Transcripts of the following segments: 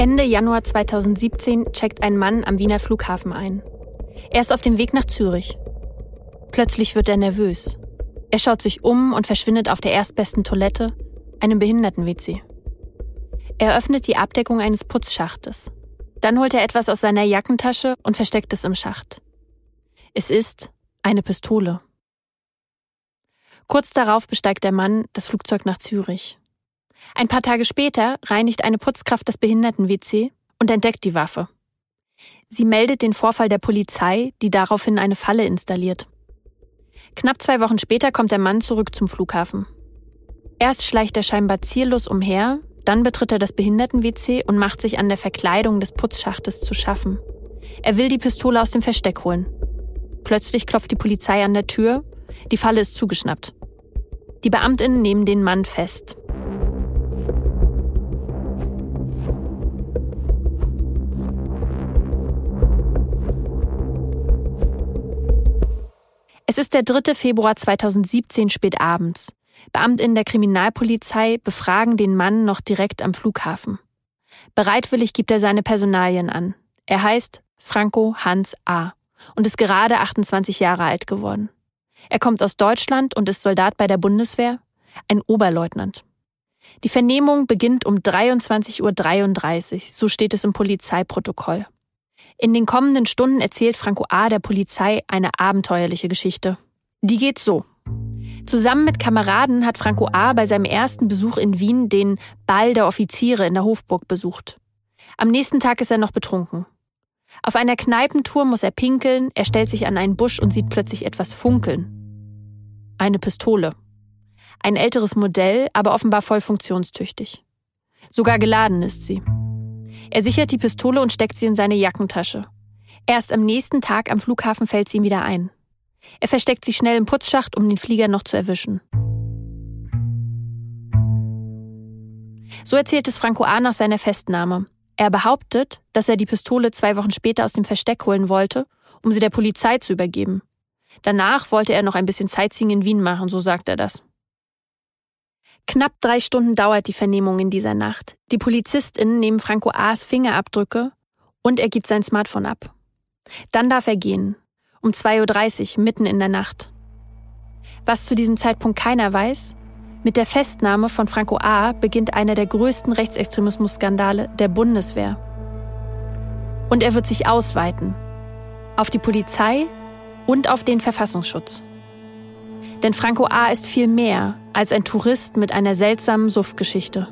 Ende Januar 2017 checkt ein Mann am Wiener Flughafen ein. Er ist auf dem Weg nach Zürich. Plötzlich wird er nervös. Er schaut sich um und verschwindet auf der erstbesten Toilette, einem Behinderten-WC. Er öffnet die Abdeckung eines Putzschachtes. Dann holt er etwas aus seiner Jackentasche und versteckt es im Schacht. Es ist eine Pistole. Kurz darauf besteigt der Mann das Flugzeug nach Zürich. Ein paar Tage später reinigt eine Putzkraft das Behinderten-WC und entdeckt die Waffe. Sie meldet den Vorfall der Polizei, die daraufhin eine Falle installiert. Knapp zwei Wochen später kommt der Mann zurück zum Flughafen. Erst schleicht er scheinbar ziellos umher, dann betritt er das Behinderten-WC und macht sich an der Verkleidung des Putzschachtes zu schaffen. Er will die Pistole aus dem Versteck holen. Plötzlich klopft die Polizei an der Tür. Die Falle ist zugeschnappt. Die Beamtinnen nehmen den Mann fest. Es ist der 3. Februar 2017 spät abends. Beamtinnen der Kriminalpolizei befragen den Mann noch direkt am Flughafen. Bereitwillig gibt er seine Personalien an. Er heißt Franco Hans A. und ist gerade 28 Jahre alt geworden. Er kommt aus Deutschland und ist Soldat bei der Bundeswehr, ein Oberleutnant. Die Vernehmung beginnt um 23.33 Uhr, so steht es im Polizeiprotokoll. In den kommenden Stunden erzählt Franco A. der Polizei eine abenteuerliche Geschichte. Die geht so. Zusammen mit Kameraden hat Franco A. bei seinem ersten Besuch in Wien den Ball der Offiziere in der Hofburg besucht. Am nächsten Tag ist er noch betrunken. Auf einer Kneipentour muss er pinkeln, er stellt sich an einen Busch und sieht plötzlich etwas funkeln. Eine Pistole. Ein älteres Modell, aber offenbar voll funktionstüchtig. Sogar geladen ist sie. Er sichert die Pistole und steckt sie in seine Jackentasche. Erst am nächsten Tag am Flughafen fällt sie ihm wieder ein. Er versteckt sie schnell im Putzschacht, um den Flieger noch zu erwischen. So erzählt es Franco A. nach seiner Festnahme. Er behauptet, dass er die Pistole zwei Wochen später aus dem Versteck holen wollte, um sie der Polizei zu übergeben. Danach wollte er noch ein bisschen Sightseeing in Wien machen, so sagt er das. Knapp drei Stunden dauert die Vernehmung in dieser Nacht. Die PolizistInnen nehmen Franco A.'s Fingerabdrücke und er gibt sein Smartphone ab. Dann darf er gehen. Um 2.30 Uhr, mitten in der Nacht. Was zu diesem Zeitpunkt keiner weiß, mit der Festnahme von Franco A. beginnt einer der größten Rechtsextremismus-Skandale der Bundeswehr. Und er wird sich ausweiten. Auf die Polizei und auf den Verfassungsschutz. Denn Franco A. ist viel mehr als ein Tourist mit einer seltsamen Suftgeschichte.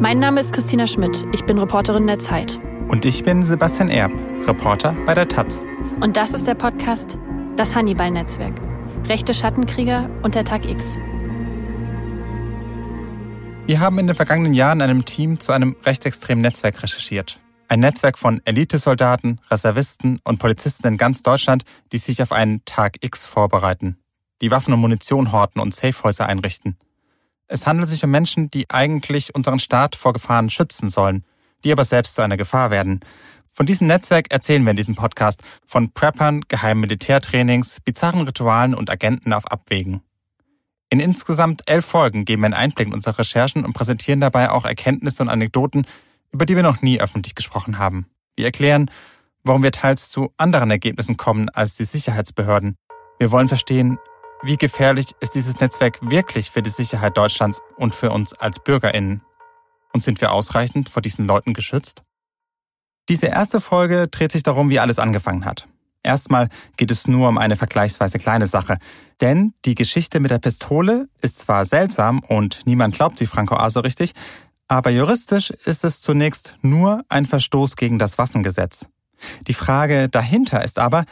Mein Name ist Christina Schmidt. Ich bin Reporterin der Zeit. Und ich bin Sebastian Erb, Reporter bei der Taz. Und das ist der Podcast Das Hannibal-Netzwerk. Rechte Schattenkrieger und der Tag X. Wir haben in den vergangenen Jahren einem Team zu einem rechtsextremen Netzwerk recherchiert. Ein Netzwerk von Elitesoldaten, Reservisten und Polizisten in ganz Deutschland, die sich auf einen Tag X vorbereiten, die Waffen und Munition horten und Safehäuser einrichten. Es handelt sich um Menschen, die eigentlich unseren Staat vor Gefahren schützen sollen, die aber selbst zu einer Gefahr werden. Von diesem Netzwerk erzählen wir in diesem Podcast von Preppern, geheimen Militärtrainings, bizarren Ritualen und Agenten auf Abwägen. In insgesamt elf Folgen geben wir einen Einblick in unsere Recherchen und präsentieren dabei auch Erkenntnisse und Anekdoten, über die wir noch nie öffentlich gesprochen haben. Wir erklären, warum wir teils zu anderen Ergebnissen kommen als die Sicherheitsbehörden. Wir wollen verstehen, wie gefährlich ist dieses Netzwerk wirklich für die Sicherheit Deutschlands und für uns als Bürgerinnen? Und sind wir ausreichend vor diesen Leuten geschützt? Diese erste Folge dreht sich darum, wie alles angefangen hat. Erstmal geht es nur um eine vergleichsweise kleine Sache, denn die Geschichte mit der Pistole ist zwar seltsam und niemand glaubt sie Franco A. so richtig, aber juristisch ist es zunächst nur ein Verstoß gegen das Waffengesetz. Die Frage dahinter ist aber,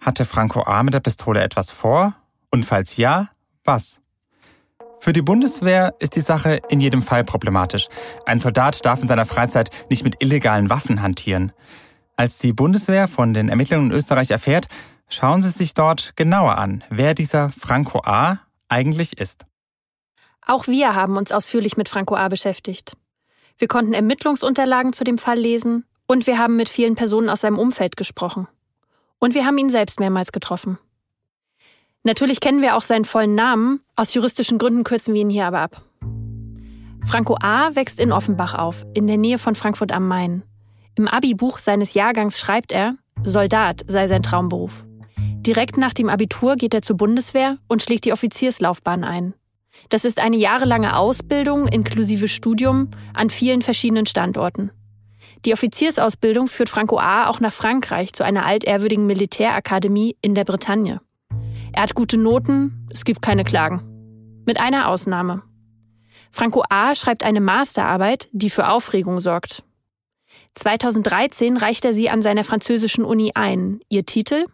hatte Franco A. mit der Pistole etwas vor? Und falls ja, was? Für die Bundeswehr ist die Sache in jedem Fall problematisch. Ein Soldat darf in seiner Freizeit nicht mit illegalen Waffen hantieren. Als die Bundeswehr von den Ermittlungen in Österreich erfährt, schauen sie sich dort genauer an, wer dieser Franco A. eigentlich ist. Auch wir haben uns ausführlich mit Franco A. beschäftigt. Wir konnten Ermittlungsunterlagen zu dem Fall lesen und wir haben mit vielen Personen aus seinem Umfeld gesprochen. Und wir haben ihn selbst mehrmals getroffen. Natürlich kennen wir auch seinen vollen Namen, aus juristischen Gründen kürzen wir ihn hier aber ab. Franco A. wächst in Offenbach auf, in der Nähe von Frankfurt am Main. Im Abi-Buch seines Jahrgangs schreibt er, Soldat sei sein Traumberuf. Direkt nach dem Abitur geht er zur Bundeswehr und schlägt die Offizierslaufbahn ein. Das ist eine jahrelange Ausbildung inklusive Studium an vielen verschiedenen Standorten. Die Offiziersausbildung führt Franco A. auch nach Frankreich zu einer altehrwürdigen Militärakademie in der Bretagne. Er hat gute Noten, es gibt keine Klagen. Mit einer Ausnahme. Franco A. schreibt eine Masterarbeit, die für Aufregung sorgt. 2013 reicht er sie an seiner französischen Uni ein. Ihr Titel?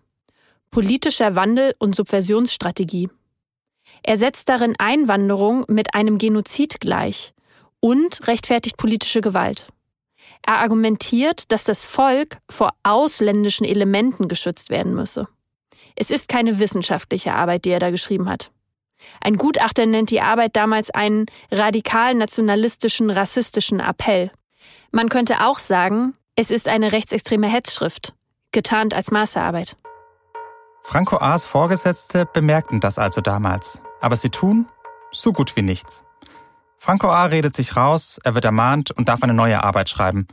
Politischer Wandel und Subversionsstrategie. Er setzt darin Einwanderung mit einem Genozid gleich und rechtfertigt politische Gewalt. Er argumentiert, dass das Volk vor ausländischen Elementen geschützt werden müsse. Es ist keine wissenschaftliche Arbeit, die er da geschrieben hat. Ein Gutachter nennt die Arbeit damals einen radikal nationalistischen, rassistischen Appell. Man könnte auch sagen, es ist eine rechtsextreme Hetzschrift, getarnt als Masterarbeit. Franco A.'s Vorgesetzte bemerkten das also damals. Aber sie tun so gut wie nichts. Franco A. redet sich raus, er wird ermahnt und darf eine neue Arbeit schreiben.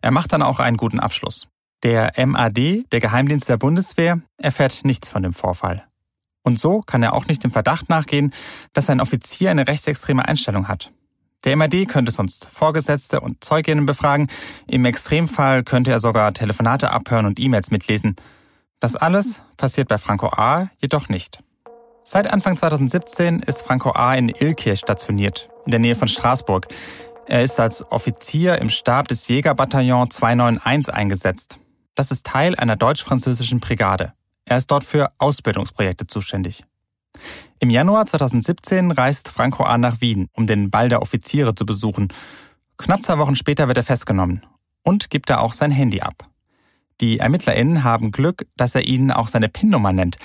Er macht dann auch einen guten Abschluss. Der MAD, der Geheimdienst der Bundeswehr, erfährt nichts von dem Vorfall. Und so kann er auch nicht dem Verdacht nachgehen, dass ein Offizier eine rechtsextreme Einstellung hat. Der MAD könnte sonst Vorgesetzte und Zeuginnen befragen. Im Extremfall könnte er sogar Telefonate abhören und E-Mails mitlesen. Das alles passiert bei Franco A. jedoch nicht. Seit Anfang 2017 ist Franco A. in Ilkirch stationiert, in der Nähe von Straßburg. Er ist als Offizier im Stab des Jägerbataillon 291 eingesetzt. Das ist Teil einer deutsch-französischen Brigade. Er ist dort für Ausbildungsprojekte zuständig. Im Januar 2017 reist Franco A. nach Wien, um den Ball der Offiziere zu besuchen. Knapp zwei Wochen später wird er festgenommen und gibt da auch sein Handy ab. Die ErmittlerInnen haben Glück, dass er ihnen auch seine PIN-Nummer nennt,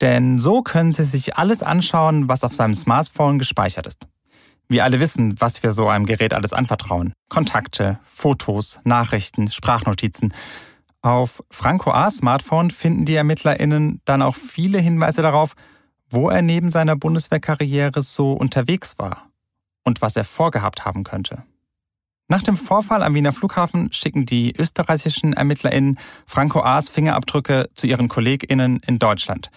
denn so können sie sich alles anschauen, was auf seinem Smartphone gespeichert ist. Wir alle wissen, was wir so einem Gerät alles anvertrauen. Kontakte, Fotos, Nachrichten, Sprachnotizen. Auf Franco A. Smartphone finden die ErmittlerInnen dann auch viele Hinweise darauf, wo er neben seiner Bundeswehrkarriere so unterwegs war und was er vorgehabt haben könnte. Nach dem Vorfall am Wiener Flughafen schicken die österreichischen ErmittlerInnen Franco A.'s Fingerabdrücke zu ihren KollegInnen in Deutschland.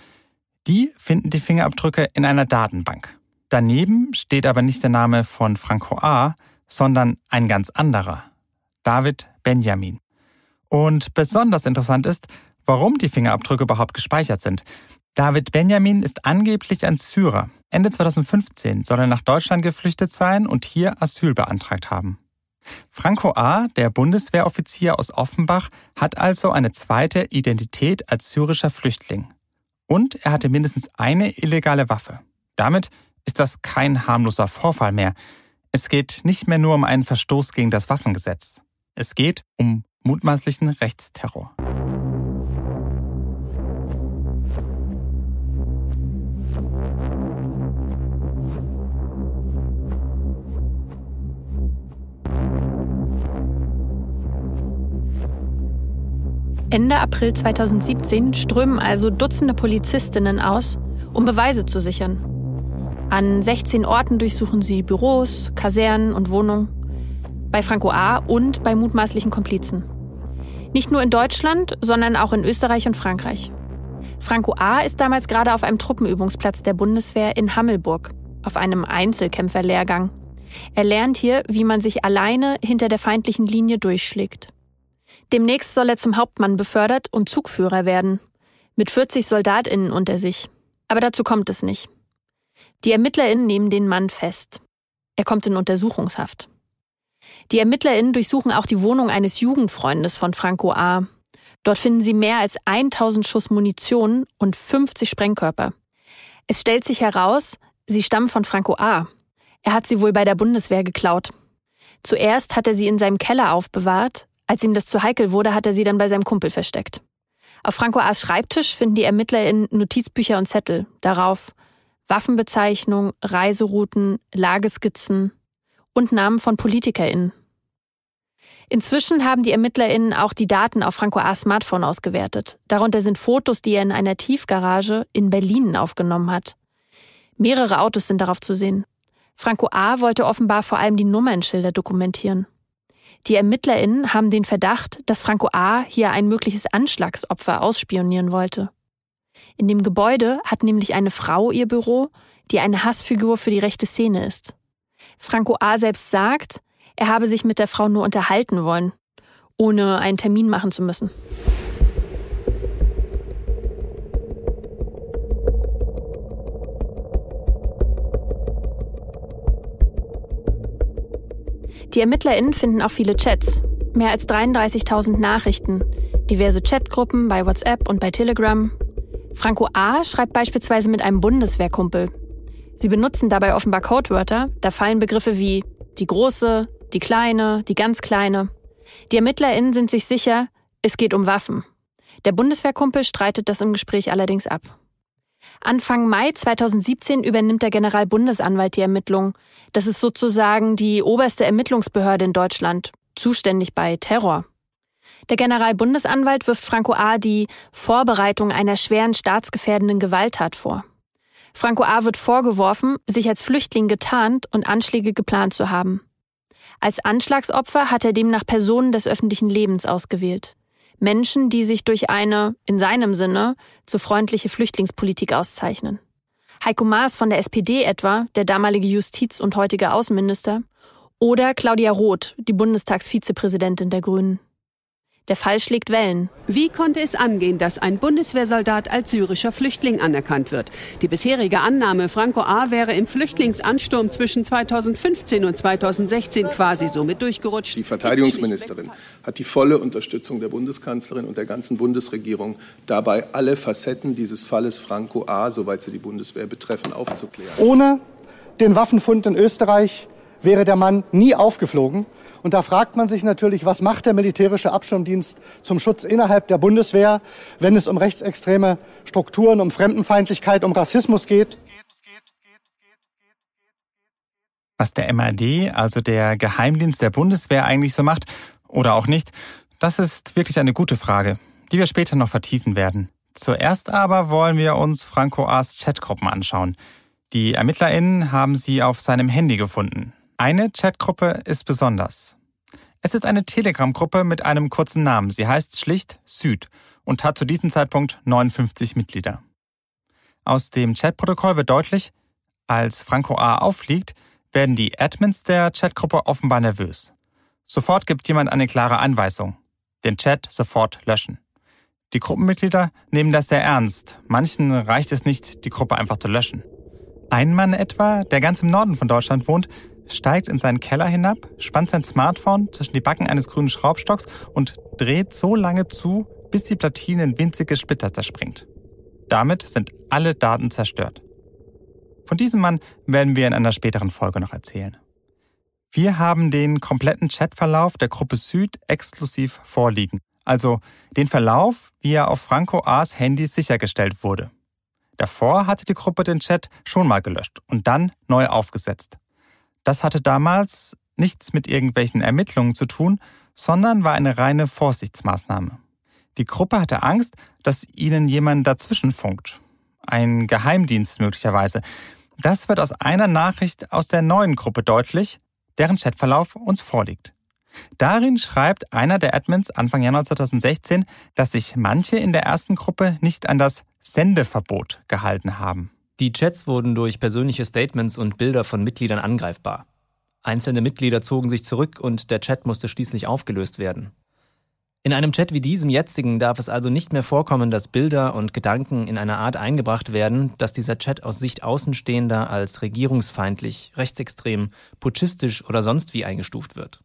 Die finden die Fingerabdrücke in einer Datenbank. Daneben steht aber nicht der Name von Franco A., sondern ein ganz anderer. David Benjamin. Und besonders interessant ist, warum die Fingerabdrücke überhaupt gespeichert sind. David Benjamin ist angeblich ein Syrer. Ende 2015 soll er nach Deutschland geflüchtet sein und hier Asyl beantragt haben. Franco A., der Bundeswehroffizier aus Offenbach, hat also eine zweite Identität als syrischer Flüchtling. Und er hatte mindestens eine illegale Waffe. Damit ist das kein harmloser Vorfall mehr. Es geht nicht mehr nur um einen Verstoß gegen das Waffengesetz. Es geht um mutmaßlichen Rechtsterror. Ende April 2017 strömen also Dutzende Polizistinnen aus, um Beweise zu sichern. An 16 Orten durchsuchen sie Büros, Kasernen und Wohnungen. Bei Franco A. und bei mutmaßlichen Komplizen. Nicht nur in Deutschland, sondern auch in Österreich und Frankreich. Franco A. ist damals gerade auf einem Truppenübungsplatz der Bundeswehr in Hammelburg, auf einem Einzelkämpferlehrgang. Er lernt hier, wie man sich alleine hinter der feindlichen Linie durchschlägt. Demnächst soll er zum Hauptmann befördert und Zugführer werden. Mit 40 SoldatInnen unter sich. Aber dazu kommt es nicht. Die ErmittlerInnen nehmen den Mann fest. Er kommt in Untersuchungshaft. Die ErmittlerInnen durchsuchen auch die Wohnung eines Jugendfreundes von Franco A. Dort finden sie mehr als 1000 Schuss Munition und 50 Sprengkörper. Es stellt sich heraus, sie stammen von Franco A. Er hat sie wohl bei der Bundeswehr geklaut. Zuerst hat er sie in seinem Keller aufbewahrt, als ihm das zu heikel wurde, hat er sie dann bei seinem Kumpel versteckt. Auf Franco A.'s Schreibtisch finden die Ermittler in Notizbücher und Zettel. Darauf Waffenbezeichnung, Reiserouten, Lageskizzen und Namen von PolitikerInnen. Inzwischen haben die ErmittlerInnen auch die Daten auf Franco A.'s Smartphone ausgewertet. Darunter sind Fotos, die er in einer Tiefgarage in Berlin aufgenommen hat. Mehrere Autos sind darauf zu sehen. Franco A. wollte offenbar vor allem die Nummernschilder dokumentieren. Die ErmittlerInnen haben den Verdacht, dass Franco A. hier ein mögliches Anschlagsopfer ausspionieren wollte. In dem Gebäude hat nämlich eine Frau ihr Büro, die eine Hassfigur für die rechte Szene ist. Franco A. selbst sagt, er habe sich mit der Frau nur unterhalten wollen, ohne einen Termin machen zu müssen. Die ErmittlerInnen finden auch viele Chats. Mehr als 33.000 Nachrichten, diverse Chatgruppen bei WhatsApp und bei Telegram. Franco A. schreibt beispielsweise mit einem Bundeswehrkumpel. Sie benutzen dabei offenbar Codewörter, da fallen Begriffe wie die große, die kleine, die ganz kleine. Die ErmittlerInnen sind sich sicher, es geht um Waffen. Der Bundeswehrkumpel streitet das im Gespräch allerdings ab. Anfang Mai 2017 übernimmt der Generalbundesanwalt die Ermittlungen. Das ist sozusagen die oberste Ermittlungsbehörde in Deutschland, zuständig bei Terror. Der Generalbundesanwalt wirft Franco A. die Vorbereitung einer schweren staatsgefährdenden Gewalttat vor. Franco A. wird vorgeworfen, sich als Flüchtling getarnt und Anschläge geplant zu haben. Als Anschlagsopfer hat er demnach Personen des öffentlichen Lebens ausgewählt. Menschen, die sich durch eine, in seinem Sinne, zu freundliche Flüchtlingspolitik auszeichnen. Heiko Maas von der SPD etwa, der damalige Justiz- und heutige Außenminister, oder Claudia Roth, die Bundestagsvizepräsidentin der Grünen. Der Fall schlägt Wellen. Wie konnte es angehen, dass ein Bundeswehrsoldat als syrischer Flüchtling anerkannt wird? Die bisherige Annahme, Franco A. wäre im Flüchtlingsansturm zwischen 2015 und 2016 quasi somit durchgerutscht. Die Verteidigungsministerin hat die volle Unterstützung der Bundeskanzlerin und der ganzen Bundesregierung dabei, alle Facetten dieses Falles Franco A., soweit sie die Bundeswehr betreffen, aufzuklären. Ohne den Waffenfund in Österreich wäre der Mann nie aufgeflogen. Und da fragt man sich natürlich, was macht der militärische Abschirmdienst zum Schutz innerhalb der Bundeswehr, wenn es um rechtsextreme Strukturen, um Fremdenfeindlichkeit, um Rassismus geht? Was der MAD, also der Geheimdienst der Bundeswehr, eigentlich so macht oder auch nicht, das ist wirklich eine gute Frage, die wir später noch vertiefen werden. Zuerst aber wollen wir uns Franco A's Chatgruppen anschauen. Die ErmittlerInnen haben sie auf seinem Handy gefunden. Eine Chatgruppe ist besonders. Es ist eine Telegram-Gruppe mit einem kurzen Namen. Sie heißt schlicht Süd und hat zu diesem Zeitpunkt 59 Mitglieder. Aus dem Chatprotokoll wird deutlich, als Franco A. auffliegt, werden die Admins der Chatgruppe offenbar nervös. Sofort gibt jemand eine klare Anweisung. Den Chat sofort löschen. Die Gruppenmitglieder nehmen das sehr ernst. Manchen reicht es nicht, die Gruppe einfach zu löschen. Ein Mann etwa, der ganz im Norden von Deutschland wohnt, steigt in seinen Keller hinab, spannt sein Smartphone zwischen die Backen eines grünen Schraubstocks und dreht so lange zu, bis die Platine in winzige Splitter zerspringt. Damit sind alle Daten zerstört. Von diesem Mann werden wir in einer späteren Folge noch erzählen. Wir haben den kompletten Chatverlauf der Gruppe Süd exklusiv vorliegen, also den Verlauf, wie er auf Franco A's Handy sichergestellt wurde. Davor hatte die Gruppe den Chat schon mal gelöscht und dann neu aufgesetzt. Das hatte damals nichts mit irgendwelchen Ermittlungen zu tun, sondern war eine reine Vorsichtsmaßnahme. Die Gruppe hatte Angst, dass ihnen jemand dazwischen funkt. Ein Geheimdienst möglicherweise. Das wird aus einer Nachricht aus der neuen Gruppe deutlich, deren Chatverlauf uns vorliegt. Darin schreibt einer der Admins Anfang Januar 2016, dass sich manche in der ersten Gruppe nicht an das Sendeverbot gehalten haben. Die Chats wurden durch persönliche Statements und Bilder von Mitgliedern angreifbar. Einzelne Mitglieder zogen sich zurück und der Chat musste schließlich aufgelöst werden. In einem Chat wie diesem jetzigen darf es also nicht mehr vorkommen, dass Bilder und Gedanken in einer Art eingebracht werden, dass dieser Chat aus Sicht Außenstehender als regierungsfeindlich, rechtsextrem, putschistisch oder sonst wie eingestuft wird.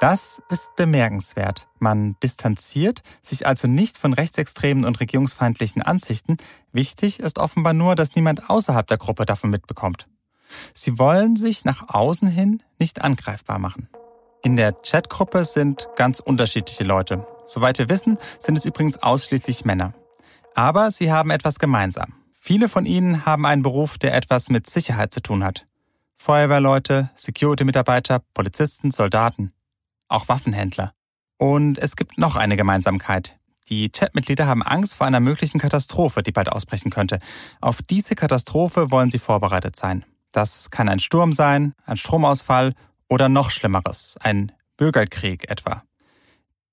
Das ist bemerkenswert. Man distanziert sich also nicht von rechtsextremen und regierungsfeindlichen Ansichten. Wichtig ist offenbar nur, dass niemand außerhalb der Gruppe davon mitbekommt. Sie wollen sich nach außen hin nicht angreifbar machen. In der Chatgruppe sind ganz unterschiedliche Leute. Soweit wir wissen, sind es übrigens ausschließlich Männer. Aber sie haben etwas gemeinsam. Viele von ihnen haben einen Beruf, der etwas mit Sicherheit zu tun hat. Feuerwehrleute, Security-Mitarbeiter, Polizisten, Soldaten auch Waffenhändler. Und es gibt noch eine Gemeinsamkeit. Die Chatmitglieder haben Angst vor einer möglichen Katastrophe, die bald ausbrechen könnte. Auf diese Katastrophe wollen sie vorbereitet sein. Das kann ein Sturm sein, ein Stromausfall oder noch Schlimmeres, ein Bürgerkrieg etwa.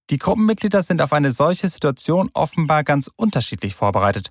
Die Gruppenmitglieder sind auf eine solche Situation offenbar ganz unterschiedlich vorbereitet.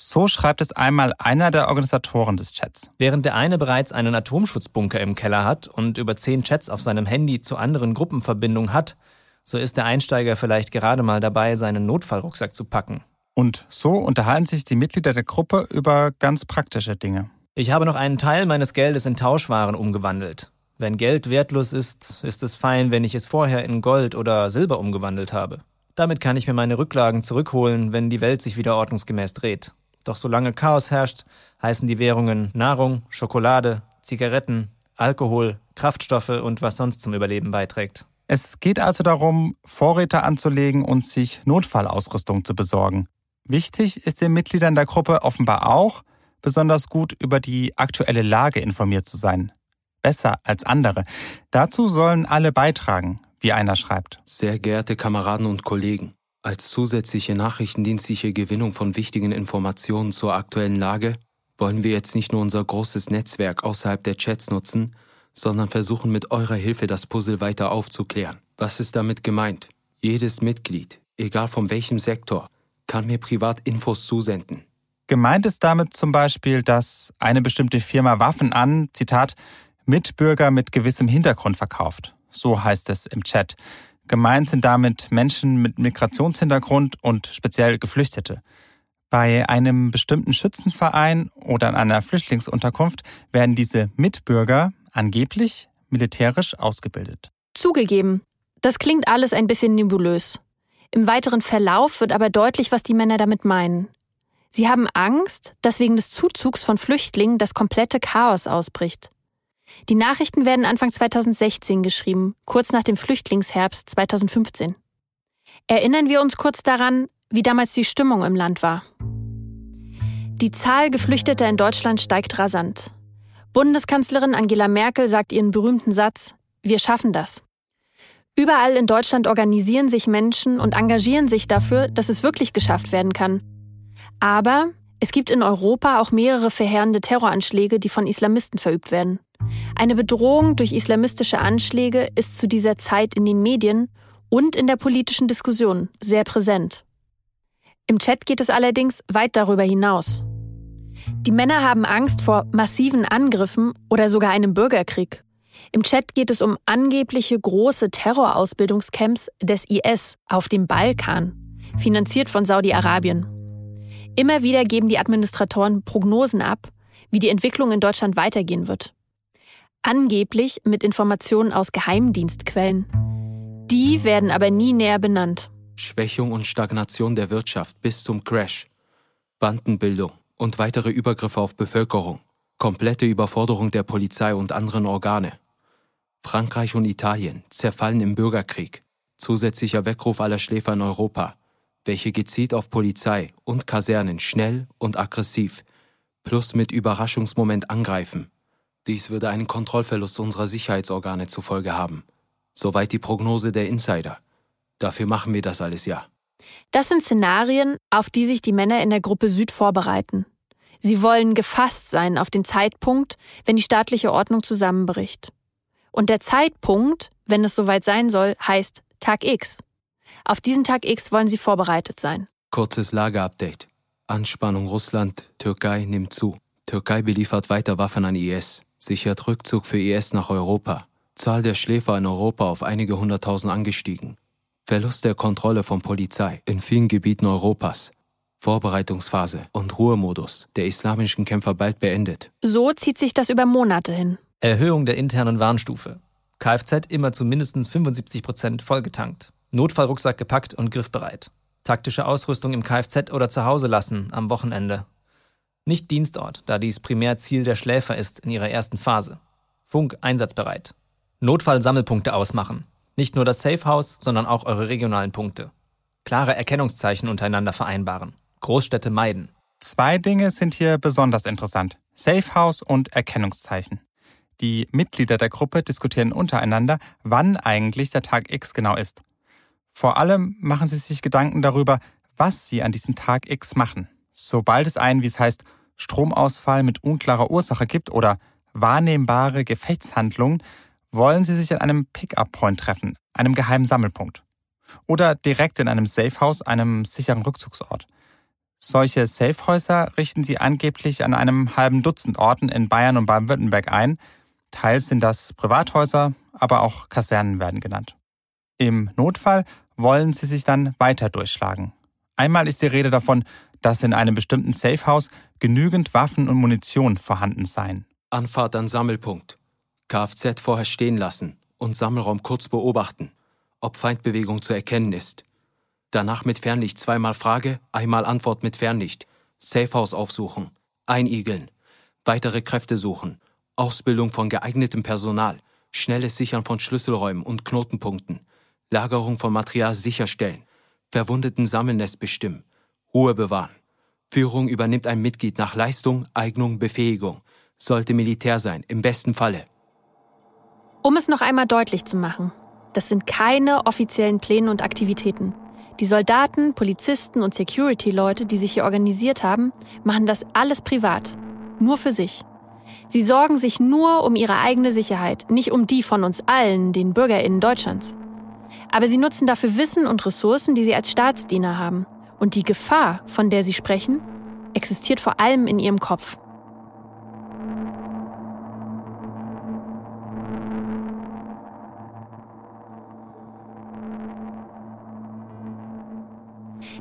So schreibt es einmal einer der Organisatoren des Chats. Während der eine bereits einen Atomschutzbunker im Keller hat und über zehn Chats auf seinem Handy zu anderen Gruppenverbindungen hat, so ist der Einsteiger vielleicht gerade mal dabei, seinen Notfallrucksack zu packen. Und so unterhalten sich die Mitglieder der Gruppe über ganz praktische Dinge. Ich habe noch einen Teil meines Geldes in Tauschwaren umgewandelt. Wenn Geld wertlos ist, ist es fein, wenn ich es vorher in Gold oder Silber umgewandelt habe. Damit kann ich mir meine Rücklagen zurückholen, wenn die Welt sich wieder ordnungsgemäß dreht. Doch solange Chaos herrscht, heißen die Währungen Nahrung, Schokolade, Zigaretten, Alkohol, Kraftstoffe und was sonst zum Überleben beiträgt. Es geht also darum, Vorräte anzulegen und sich Notfallausrüstung zu besorgen. Wichtig ist den Mitgliedern der Gruppe offenbar auch, besonders gut über die aktuelle Lage informiert zu sein. Besser als andere. Dazu sollen alle beitragen, wie einer schreibt. Sehr geehrte Kameraden und Kollegen, als zusätzliche nachrichtendienstliche Gewinnung von wichtigen Informationen zur aktuellen Lage wollen wir jetzt nicht nur unser großes Netzwerk außerhalb der Chats nutzen, sondern versuchen mit eurer Hilfe das Puzzle weiter aufzuklären. Was ist damit gemeint? Jedes Mitglied, egal von welchem Sektor, kann mir privat Infos zusenden. Gemeint ist damit zum Beispiel, dass eine bestimmte Firma Waffen an, Zitat, Mitbürger mit gewissem Hintergrund verkauft. So heißt es im Chat. Gemeint sind damit Menschen mit Migrationshintergrund und speziell Geflüchtete. Bei einem bestimmten Schützenverein oder in einer Flüchtlingsunterkunft werden diese Mitbürger angeblich militärisch ausgebildet. Zugegeben, das klingt alles ein bisschen nebulös. Im weiteren Verlauf wird aber deutlich, was die Männer damit meinen. Sie haben Angst, dass wegen des Zuzugs von Flüchtlingen das komplette Chaos ausbricht. Die Nachrichten werden Anfang 2016 geschrieben, kurz nach dem Flüchtlingsherbst 2015. Erinnern wir uns kurz daran, wie damals die Stimmung im Land war. Die Zahl Geflüchteter in Deutschland steigt rasant. Bundeskanzlerin Angela Merkel sagt ihren berühmten Satz, wir schaffen das. Überall in Deutschland organisieren sich Menschen und engagieren sich dafür, dass es wirklich geschafft werden kann. Aber es gibt in Europa auch mehrere verheerende Terroranschläge, die von Islamisten verübt werden. Eine Bedrohung durch islamistische Anschläge ist zu dieser Zeit in den Medien und in der politischen Diskussion sehr präsent. Im Chat geht es allerdings weit darüber hinaus. Die Männer haben Angst vor massiven Angriffen oder sogar einem Bürgerkrieg. Im Chat geht es um angebliche große Terrorausbildungscamps des IS auf dem Balkan, finanziert von Saudi-Arabien. Immer wieder geben die Administratoren Prognosen ab, wie die Entwicklung in Deutschland weitergehen wird. Angeblich mit Informationen aus Geheimdienstquellen. Die werden aber nie näher benannt. Schwächung und Stagnation der Wirtschaft bis zum Crash. Bandenbildung und weitere Übergriffe auf Bevölkerung. Komplette Überforderung der Polizei und anderen Organe. Frankreich und Italien zerfallen im Bürgerkrieg. Zusätzlicher Weckruf aller Schläfer in Europa, welche gezielt auf Polizei und Kasernen schnell und aggressiv plus mit Überraschungsmoment angreifen dies würde einen Kontrollverlust unserer Sicherheitsorgane zur Folge haben. Soweit die Prognose der Insider. Dafür machen wir das alles ja. Das sind Szenarien, auf die sich die Männer in der Gruppe Süd vorbereiten. Sie wollen gefasst sein auf den Zeitpunkt, wenn die staatliche Ordnung zusammenbricht. Und der Zeitpunkt, wenn es soweit sein soll, heißt Tag X. Auf diesen Tag X wollen sie vorbereitet sein. Kurzes Lageupdate. Anspannung Russland, Türkei nimmt zu. Türkei beliefert weiter Waffen an IS sichert Rückzug für IS nach Europa. Zahl der Schläfer in Europa auf einige hunderttausend angestiegen. Verlust der Kontrolle von Polizei in vielen Gebieten Europas. Vorbereitungsphase und Ruhemodus der islamischen Kämpfer bald beendet. So zieht sich das über Monate hin. Erhöhung der internen Warnstufe. Kfz immer zu mindestens 75 Prozent vollgetankt. Notfallrucksack gepackt und griffbereit. Taktische Ausrüstung im Kfz oder zu Hause lassen am Wochenende nicht Dienstort, da dies primär Ziel der Schläfer ist in ihrer ersten Phase. Funk einsatzbereit. Notfallsammelpunkte ausmachen. Nicht nur das Safehouse, sondern auch eure regionalen Punkte. Klare Erkennungszeichen untereinander vereinbaren. Großstädte meiden. Zwei Dinge sind hier besonders interessant. Safehouse und Erkennungszeichen. Die Mitglieder der Gruppe diskutieren untereinander, wann eigentlich der Tag X genau ist. Vor allem machen sie sich Gedanken darüber, was sie an diesem Tag X machen. Sobald es einen, wie es heißt, Stromausfall mit unklarer Ursache gibt oder wahrnehmbare Gefechtshandlungen, wollen sie sich an einem Pick-up-Point treffen, einem geheimen Sammelpunkt. Oder direkt in einem Safehouse, einem sicheren Rückzugsort. Solche Safehäuser richten sie angeblich an einem halben Dutzend Orten in Bayern und Baden-Württemberg ein. Teils sind das Privathäuser, aber auch Kasernen werden genannt. Im Notfall wollen sie sich dann weiter durchschlagen. Einmal ist die Rede davon, dass in einem bestimmten Safehouse genügend Waffen und Munition vorhanden seien. Anfahrt an Sammelpunkt. Kfz vorher stehen lassen und Sammelraum kurz beobachten, ob Feindbewegung zu erkennen ist. Danach mit Fernlicht zweimal Frage, einmal Antwort mit Fernlicht. Safehouse aufsuchen, einigeln, weitere Kräfte suchen, Ausbildung von geeignetem Personal, schnelles Sichern von Schlüsselräumen und Knotenpunkten, Lagerung von Material sicherstellen, Verwundeten Sammelnest bestimmen, Ruhe bewahren. Führung übernimmt ein Mitglied nach Leistung, Eignung, Befähigung. Sollte Militär sein, im besten Falle. Um es noch einmal deutlich zu machen, das sind keine offiziellen Pläne und Aktivitäten. Die Soldaten, Polizisten und Security-Leute, die sich hier organisiert haben, machen das alles privat. Nur für sich. Sie sorgen sich nur um ihre eigene Sicherheit, nicht um die von uns allen, den BürgerInnen Deutschlands. Aber sie nutzen dafür Wissen und Ressourcen, die sie als Staatsdiener haben. Und die Gefahr, von der sie sprechen, existiert vor allem in ihrem Kopf.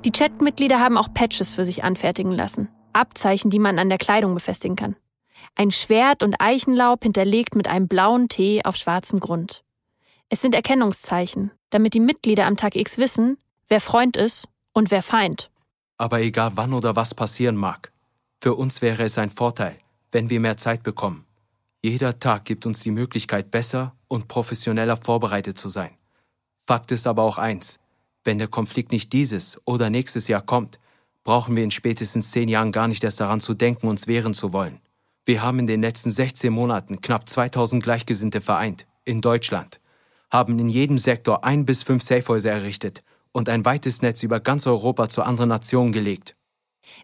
Die Chat-Mitglieder haben auch Patches für sich anfertigen lassen. Abzeichen, die man an der Kleidung befestigen kann. Ein Schwert und Eichenlaub hinterlegt mit einem blauen T auf schwarzem Grund. Es sind Erkennungszeichen, damit die Mitglieder am Tag X wissen, wer Freund ist und wer Feind. Aber egal wann oder was passieren mag, für uns wäre es ein Vorteil, wenn wir mehr Zeit bekommen. Jeder Tag gibt uns die Möglichkeit, besser und professioneller vorbereitet zu sein. Fakt ist aber auch eins, wenn der Konflikt nicht dieses oder nächstes Jahr kommt, brauchen wir in spätestens zehn Jahren gar nicht erst daran zu denken, uns wehren zu wollen. Wir haben in den letzten 16 Monaten knapp 2000 Gleichgesinnte vereint, in Deutschland, haben in jedem Sektor ein bis fünf Safehäuser errichtet und ein weites Netz über ganz Europa zu anderen Nationen gelegt.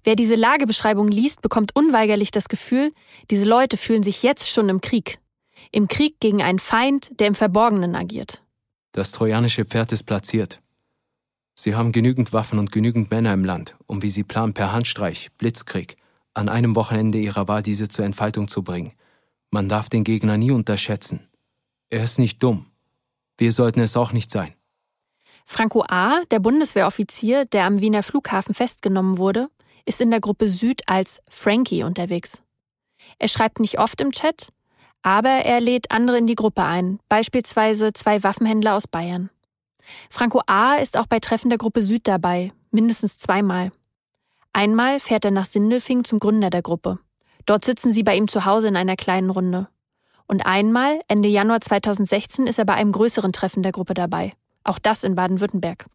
Wer diese Lagebeschreibung liest, bekommt unweigerlich das Gefühl, diese Leute fühlen sich jetzt schon im Krieg. Im Krieg gegen einen Feind, der im Verborgenen agiert. Das trojanische Pferd ist platziert. Sie haben genügend Waffen und genügend Männer im Land, um wie sie planen per Handstreich, Blitzkrieg, an einem Wochenende ihrer Wahl diese zur Entfaltung zu bringen. Man darf den Gegner nie unterschätzen. Er ist nicht dumm. Wir sollten es auch nicht sein. Franco A., der Bundeswehroffizier, der am Wiener Flughafen festgenommen wurde, ist in der Gruppe Süd als Frankie unterwegs. Er schreibt nicht oft im Chat, aber er lädt andere in die Gruppe ein, beispielsweise zwei Waffenhändler aus Bayern. Franco A. ist auch bei Treffen der Gruppe Süd dabei, mindestens zweimal. Einmal fährt er nach Sindelfing zum Gründer der Gruppe. Dort sitzen sie bei ihm zu Hause in einer kleinen Runde. Und einmal, Ende Januar 2016, ist er bei einem größeren Treffen der Gruppe dabei. Auch das in Baden-Württemberg.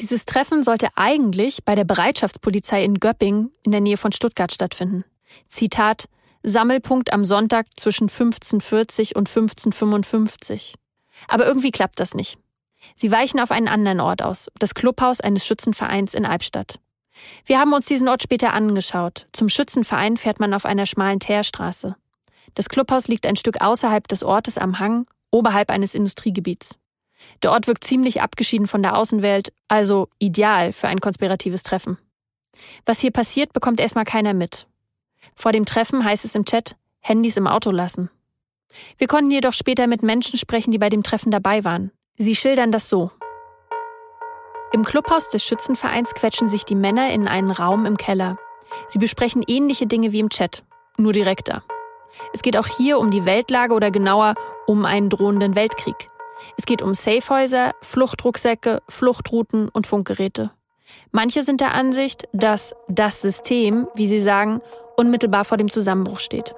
Dieses Treffen sollte eigentlich bei der Bereitschaftspolizei in Göpping in der Nähe von Stuttgart stattfinden. Zitat Sammelpunkt am Sonntag zwischen 15.40 und 15.55. Aber irgendwie klappt das nicht. Sie weichen auf einen anderen Ort aus, das Clubhaus eines Schützenvereins in Albstadt. Wir haben uns diesen Ort später angeschaut. Zum Schützenverein fährt man auf einer schmalen Teerstraße. Das Clubhaus liegt ein Stück außerhalb des Ortes am Hang, oberhalb eines Industriegebiets. Der Ort wirkt ziemlich abgeschieden von der Außenwelt, also ideal für ein konspiratives Treffen. Was hier passiert, bekommt erstmal keiner mit. Vor dem Treffen heißt es im Chat, Handys im Auto lassen. Wir konnten jedoch später mit Menschen sprechen, die bei dem Treffen dabei waren. Sie schildern das so. Im Clubhaus des Schützenvereins quetschen sich die Männer in einen Raum im Keller. Sie besprechen ähnliche Dinge wie im Chat, nur direkter. Es geht auch hier um die Weltlage oder genauer um einen drohenden Weltkrieg. Es geht um Safehäuser, Fluchtrucksäcke, Fluchtrouten und Funkgeräte. Manche sind der Ansicht, dass das System, wie sie sagen, unmittelbar vor dem Zusammenbruch steht.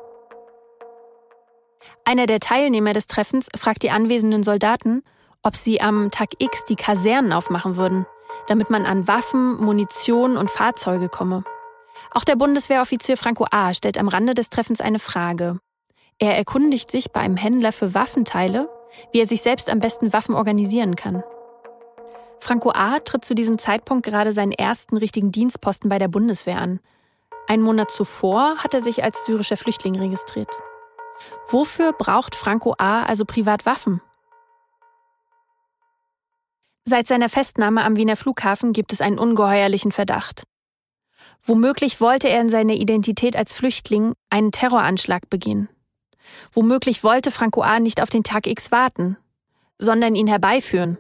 Einer der Teilnehmer des Treffens fragt die anwesenden Soldaten, ob sie am Tag X die Kasernen aufmachen würden, damit man an Waffen, Munition und Fahrzeuge komme. Auch der Bundeswehroffizier Franco A. stellt am Rande des Treffens eine Frage. Er erkundigt sich bei einem Händler für Waffenteile, wie er sich selbst am besten Waffen organisieren kann. Franco A. tritt zu diesem Zeitpunkt gerade seinen ersten richtigen Dienstposten bei der Bundeswehr an. Einen Monat zuvor hat er sich als syrischer Flüchtling registriert. Wofür braucht Franco A. also Privatwaffen? Seit seiner Festnahme am Wiener Flughafen gibt es einen ungeheuerlichen Verdacht. Womöglich wollte er in seiner Identität als Flüchtling einen Terroranschlag begehen. Womöglich wollte Franco A. nicht auf den Tag X warten, sondern ihn herbeiführen.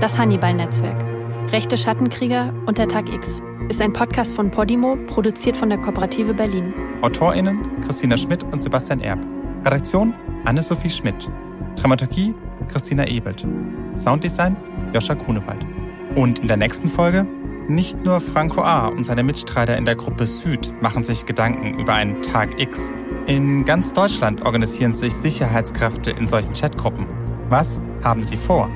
Das Hannibal-Netzwerk. Rechte Schattenkrieger und der Tag X ist ein Podcast von Podimo, produziert von der Kooperative Berlin. AutorInnen Christina Schmidt und Sebastian Erb. Redaktion Anne-Sophie Schmidt. Dramaturgie Christina Ebelt. Sounddesign Joscha Grunewald. Und in der nächsten Folge nicht nur Franco A. und seine Mitstreiter in der Gruppe Süd machen sich Gedanken über einen Tag X. In ganz Deutschland organisieren sich Sicherheitskräfte in solchen Chatgruppen. Was haben sie vor?